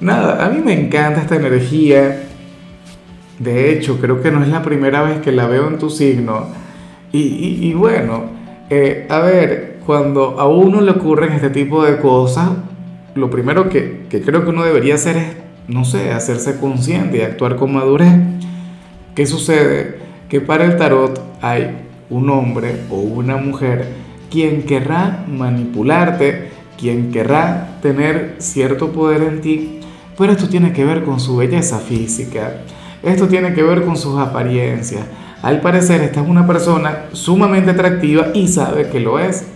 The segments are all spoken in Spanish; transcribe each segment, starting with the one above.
Nada, a mí me encanta esta energía. De hecho, creo que no es la primera vez que la veo en tu signo. Y, bueno, eh, a ver, cuando a uno le ocurren este tipo de cosas, lo primero que, que creo que uno debería hacer es, no sé, hacerse consciente y actuar con madurez. ¿Qué sucede? Que para el tarot hay un hombre o una mujer quien querrá manipularte, quien querrá tener cierto poder en ti pero esto tiene que ver con su belleza física, esto tiene que ver con sus apariencias. Al parecer esta es una persona sumamente atractiva y sabe que lo es.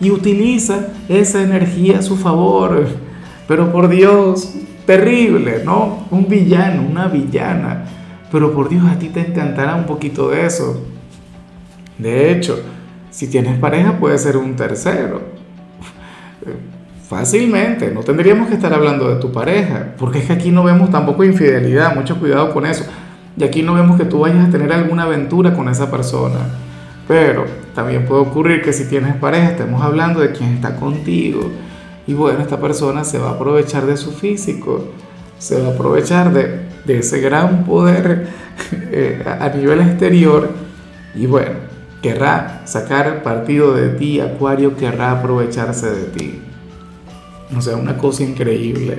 Y utiliza esa energía a su favor. Pero por Dios, terrible, ¿no? Un villano, una villana. Pero por Dios, a ti te encantará un poquito de eso. De hecho, si tienes pareja puede ser un tercero Fácilmente, no tendríamos que estar hablando de tu pareja, porque es que aquí no vemos tampoco infidelidad, mucho cuidado con eso. Y aquí no vemos que tú vayas a tener alguna aventura con esa persona. Pero también puede ocurrir que si tienes pareja, estemos hablando de quien está contigo. Y bueno, esta persona se va a aprovechar de su físico, se va a aprovechar de, de ese gran poder eh, a nivel exterior. Y bueno, querrá sacar partido de ti, Acuario querrá aprovecharse de ti. O sea, una cosa increíble.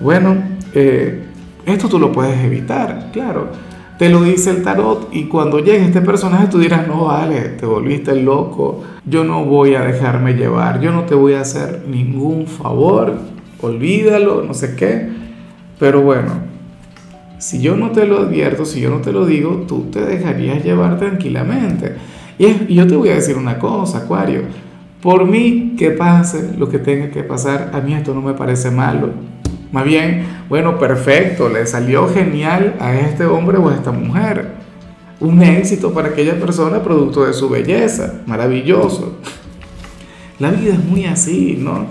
Bueno, eh, esto tú lo puedes evitar, claro. Te lo dice el tarot y cuando llegue este personaje tú dirás, no vale, te volviste loco, yo no voy a dejarme llevar, yo no te voy a hacer ningún favor, olvídalo, no sé qué. Pero bueno, si yo no te lo advierto, si yo no te lo digo, tú te dejarías llevar tranquilamente. Y, y yo te voy a decir una cosa, Acuario, por mí, que pase lo que tenga que pasar, a mí esto no me parece malo. Más bien, bueno, perfecto, le salió genial a este hombre o a esta mujer. Un éxito para aquella persona producto de su belleza, maravilloso. La vida es muy así, ¿no?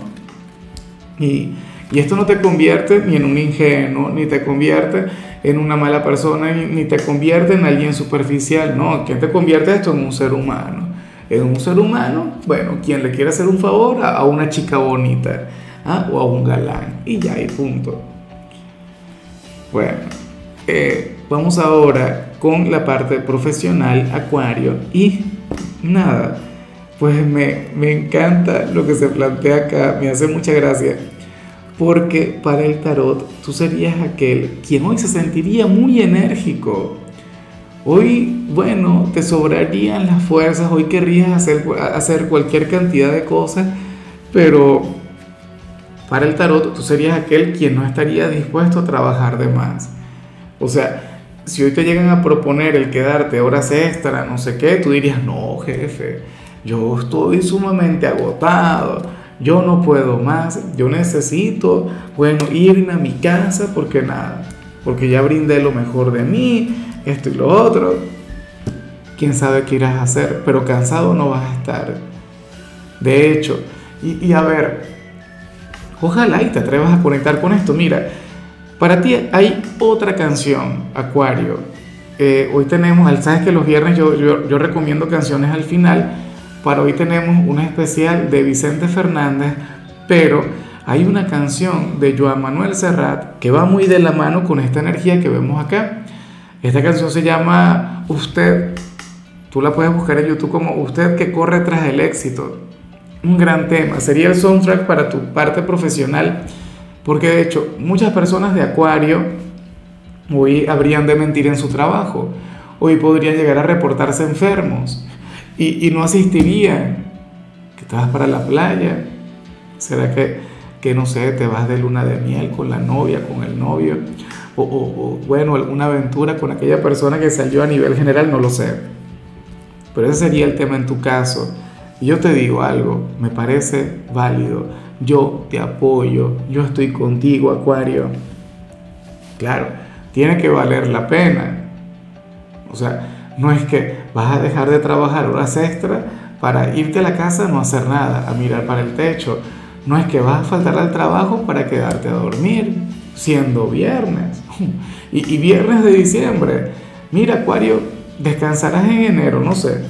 Y, y esto no te convierte ni en un ingenuo, ni te convierte en una mala persona, ni, te convierte en alguien superficial, no. ¿Quién te convierte esto en un ser humano? En un ser humano, bueno, quien le quiere hacer un favor a, una chica bonita ¿ah? o a un galán y ya, y punto. Bueno, eh, vamos ahora con la parte profesional, Acuario, y nada, pues me, me encanta lo que se plantea acá, me hace mucha gracia, porque para el tarot tú serías aquel quien hoy se sentiría muy enérgico, Hoy, bueno, te sobrarían las fuerzas, hoy querrías hacer, cualquier cantidad de cosas, pero para el tarot tú serías aquel quien no estaría dispuesto a trabajar de más. O sea, si hoy te llegan a proponer el quedarte horas extra, no sé qué, tú dirías, no, jefe, yo estoy sumamente agotado, yo no puedo más, yo necesito, bueno, irme a mi casa porque nada, porque ya brindé lo mejor de mí, esto y lo otro. Quién sabe qué irás a hacer, pero cansado no vas a estar. De hecho, y, a ver, ojalá y te atrevas a conectar con esto. Mira, para ti hay otra canción, Acuario. Eh, hoy tenemos, sabes que los viernes yo, yo, yo recomiendo canciones al final. Para hoy tenemos una especial de Vicente Fernández, pero hay una canción de Joan Manuel Serrat que va muy de la mano con esta energía que vemos acá. Esta canción se llama Usted. Tú la puedes buscar en YouTube como Usted que corre tras el éxito. Un gran tema. Sería el soundtrack para tu parte profesional. Porque de hecho, muchas personas de Acuario hoy habrían de mentir en su trabajo. Hoy podrían llegar a reportarse enfermos y, no asistirían. Que vas para la playa. ¿Será que, que, no sé, te vas de luna de miel con la novia, con el novio? o, bueno, alguna aventura con aquella persona que salió a nivel general, no lo sé. Pero ese sería el tema en tu caso. Y yo te digo algo, me parece válido. Yo te apoyo, yo estoy contigo, Acuario. Claro, tiene que valer la pena. O sea, no es que vas a dejar de trabajar horas extra para irte a la casa a no hacer nada, a mirar para el techo. No es que vas a faltar al trabajo para quedarte a dormir, siendo viernes. Y, viernes de diciembre. Mira, Acuario, descansarás en enero, no sé.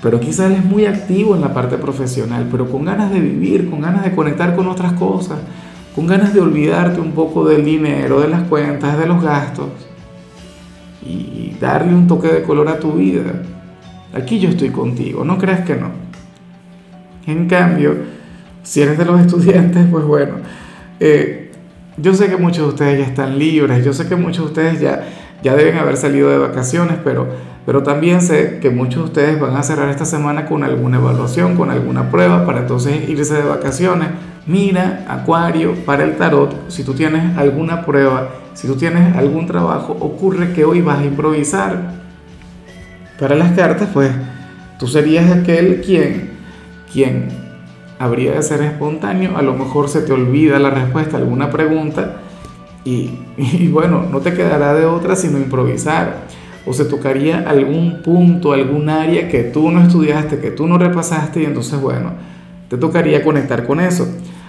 Pero quizás es muy activo en la parte profesional, pero con ganas de vivir, con ganas de conectar con otras cosas, con ganas de olvidarte un poco del dinero, de las cuentas, de los gastos y darle un toque de color a tu vida. Aquí yo estoy contigo, no creas que no. En cambio, si eres de los estudiantes, pues bueno, eh, yo sé que muchos de ustedes ya están libres, yo sé que muchos de ustedes ya, ya deben haber salido de vacaciones, pero, pero también sé que muchos de ustedes van a cerrar esta semana con alguna evaluación, con alguna prueba, para entonces irse de vacaciones. Mira, Acuario, para el tarot, si tú tienes alguna prueba, si tú tienes algún trabajo, ocurre que hoy vas a improvisar. Para las cartas, pues tú serías aquel quien, quien habría de ser espontáneo, a lo mejor se te olvida la respuesta a alguna pregunta y, y bueno, no te quedará de otra sino improvisar. O se tocaría algún punto, algún área que tú no estudiaste, que tú no repasaste y entonces bueno, te tocaría conectar con eso.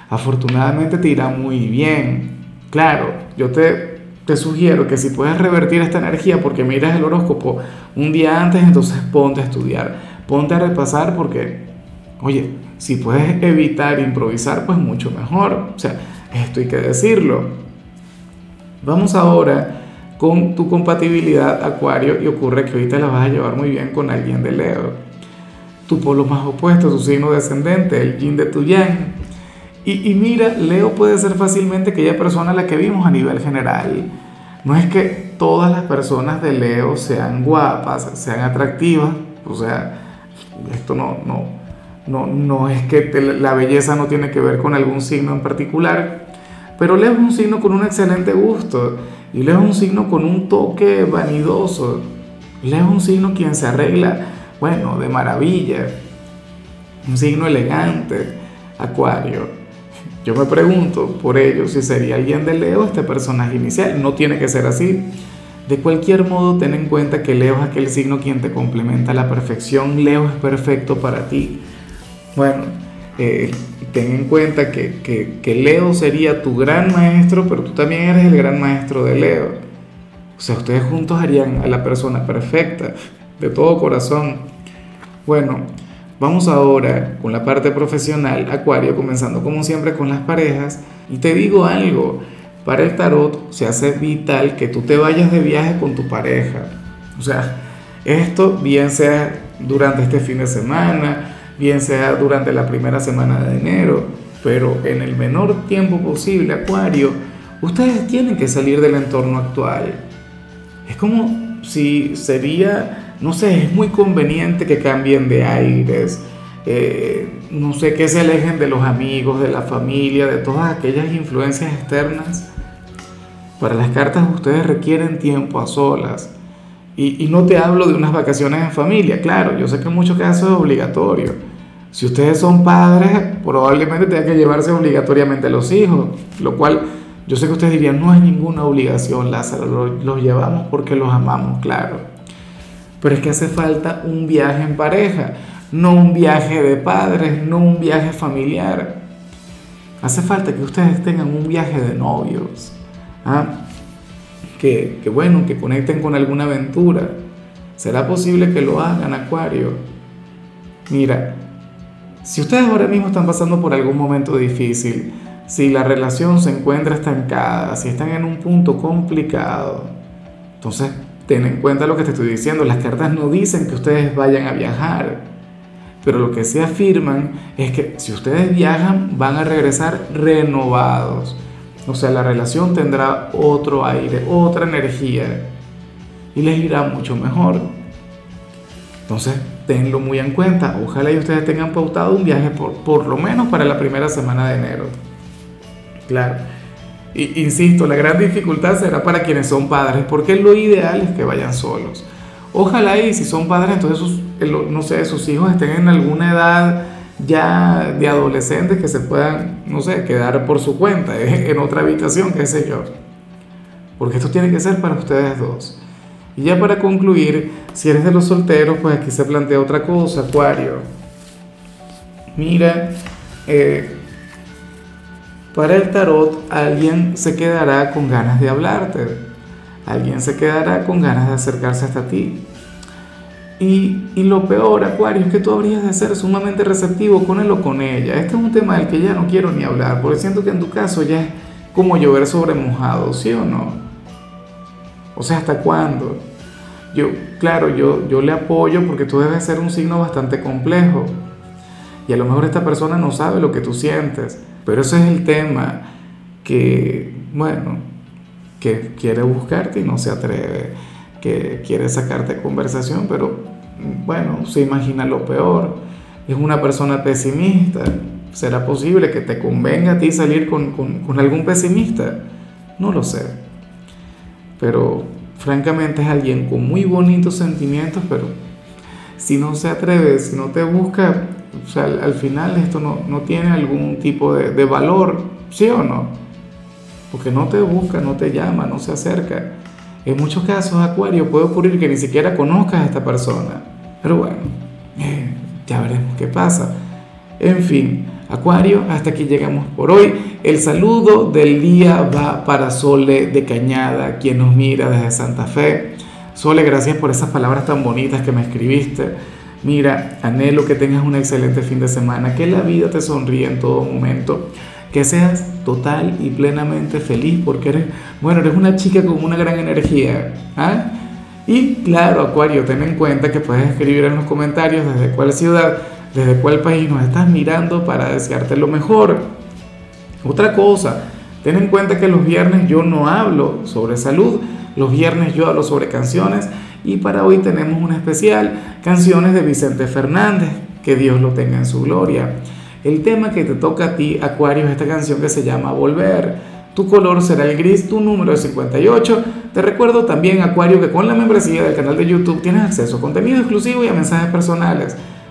Afortunadamente te irá muy bien. Claro, yo te, te sugiero que si puedes revertir esta energía porque miras el horóscopo un día antes, entonces ponte a estudiar, ponte a repasar porque, oye, si puedes evitar improvisar, pues mucho mejor. O sea, esto hay que decirlo. Vamos ahora con tu compatibilidad Acuario y ocurre que ahorita la vas a llevar muy bien con alguien de Leo. Tu polo más opuesto, tu signo descendente, el yin de tu yang. Y, mira, Leo puede ser fácilmente aquella persona a la que vimos a nivel general. No es que todas las personas de Leo sean guapas, sean atractivas, o sea, esto no, no, no, no es que la belleza no tiene que ver con algún signo en particular, pero Leo es un signo con un excelente gusto y Leo es un signo con un toque vanidoso. Leo es un signo quien se arregla, bueno, de maravilla, un signo elegante, Acuario. Yo me pregunto por ello si sería alguien de Leo este personaje inicial. No tiene que ser así. De cualquier modo, ten en cuenta que Leo es aquel signo quien te complementa a la perfección. Leo es perfecto para ti. Bueno, eh, ten en cuenta que, que, que, Leo sería tu gran maestro, pero tú también eres el gran maestro de Leo. O sea, ustedes juntos harían a la persona perfecta, de todo corazón. Bueno, Vamos ahora con la parte profesional, Acuario, comenzando como siempre con las parejas. Y te digo algo, para el tarot se hace vital que tú te vayas de viaje con tu pareja. O sea, esto bien sea durante este fin de semana, bien sea durante la primera semana de enero, pero en el menor tiempo posible, Acuario, ustedes tienen que salir del entorno actual. Es como si sería no sé, es muy conveniente que cambien de aires, eh, no sé, que se alejen de los amigos, de la familia, de todas aquellas influencias externas. Para las cartas ustedes requieren tiempo a solas. Y, no te hablo de unas vacaciones en familia, claro, yo sé que en muchos casos es obligatorio. Si ustedes son padres, probablemente tengan que llevarse obligatoriamente a los hijos, lo cual yo sé que ustedes dirían, no es ninguna obligación, Lázaro, los llevamos porque los amamos, claro. Pero es que hace falta un viaje en pareja, no un viaje de padres, no un viaje familiar. Hace falta que ustedes tengan un viaje de novios. ¿ah? Que, que bueno, que conecten con alguna aventura. ¿Será posible que lo hagan, Acuario? Mira, si ustedes ahora mismo están pasando por algún momento difícil, si la relación se encuentra estancada, si están en un punto complicado, entonces ten en cuenta lo que te estoy diciendo, las cartas no dicen que ustedes vayan a viajar, pero lo que se afirman es que si ustedes viajan van a regresar renovados. O sea, la relación tendrá otro aire, otra energía y les irá mucho mejor. Entonces, tenlo muy en cuenta. Ojalá y ustedes tengan pautado un viaje por, por lo menos para la primera semana de enero. Claro insisto, la gran dificultad será para quienes son padres, porque lo ideal es que vayan solos. Ojalá y si son padres, entonces sus, no sé, sus hijos estén en alguna edad ya de adolescentes que se puedan, no sé, quedar por su cuenta, en otra habitación, qué sé yo. porque esto tiene que ser para ustedes dos. Y ya para concluir, si eres de los solteros, pues aquí se plantea otra cosa, Acuario. Mira, eh, para el tarot alguien se quedará con ganas de hablarte, alguien se quedará con ganas de acercarse hasta ti. Y, y, lo peor, Acuario, es que tú habrías de ser sumamente receptivo con él o con ella. Este es un tema del que ya no quiero ni hablar, porque siento que en tu caso ya es como llover sobre mojado, ¿sí o no? O sea, ¿hasta cuándo? Yo, claro, yo, yo le apoyo porque tú debes ser un signo bastante complejo. Y a lo mejor esta persona no sabe lo que tú sientes. Pero ese es el tema que, bueno, que quiere buscarte y no se atreve. Que quiere sacarte conversación, pero bueno, se imagina lo peor. Es una persona pesimista. ¿Será posible que te convenga a ti salir con, con, con algún pesimista? No lo sé pero francamente es alguien con muy bonitos sentimientos, pero si no se atreve, si no te busca, o sea, al, final esto no, no, tiene algún tipo de, de, valor, ¿sí o no? Porque no te busca, no te llama, no se acerca. En muchos casos, Acuario, puede ocurrir que ni siquiera conozcas a esta persona. Pero bueno, eh, ya veremos qué pasa. En fin, Acuario, hasta aquí llegamos por hoy. El saludo del día va para Sole de Cañada, quien nos mira desde Santa Fe. Sole, gracias por esas palabras tan bonitas que me escribiste. Mira, anhelo que tengas un excelente fin de semana, que la vida te sonríe en todo momento, que seas total y plenamente feliz porque eres, bueno, eres una chica con una gran energía. ¿ah? Y claro, Acuario, ten en cuenta que puedes escribir en los comentarios desde cuál ciudad desde cuál país nos estás mirando para desearte lo mejor. Otra cosa, ten en cuenta que los viernes yo no hablo sobre salud, los viernes yo hablo sobre canciones y para hoy tenemos un especial, canciones de Vicente Fernández, que Dios lo tenga en su gloria. El tema que te toca a ti, Acuario, es esta canción que se llama Volver. Tu color será el gris, tu número es 58. Te recuerdo también, Acuario, que con la membresía del canal de YouTube tienes acceso a contenido exclusivo y a mensajes personales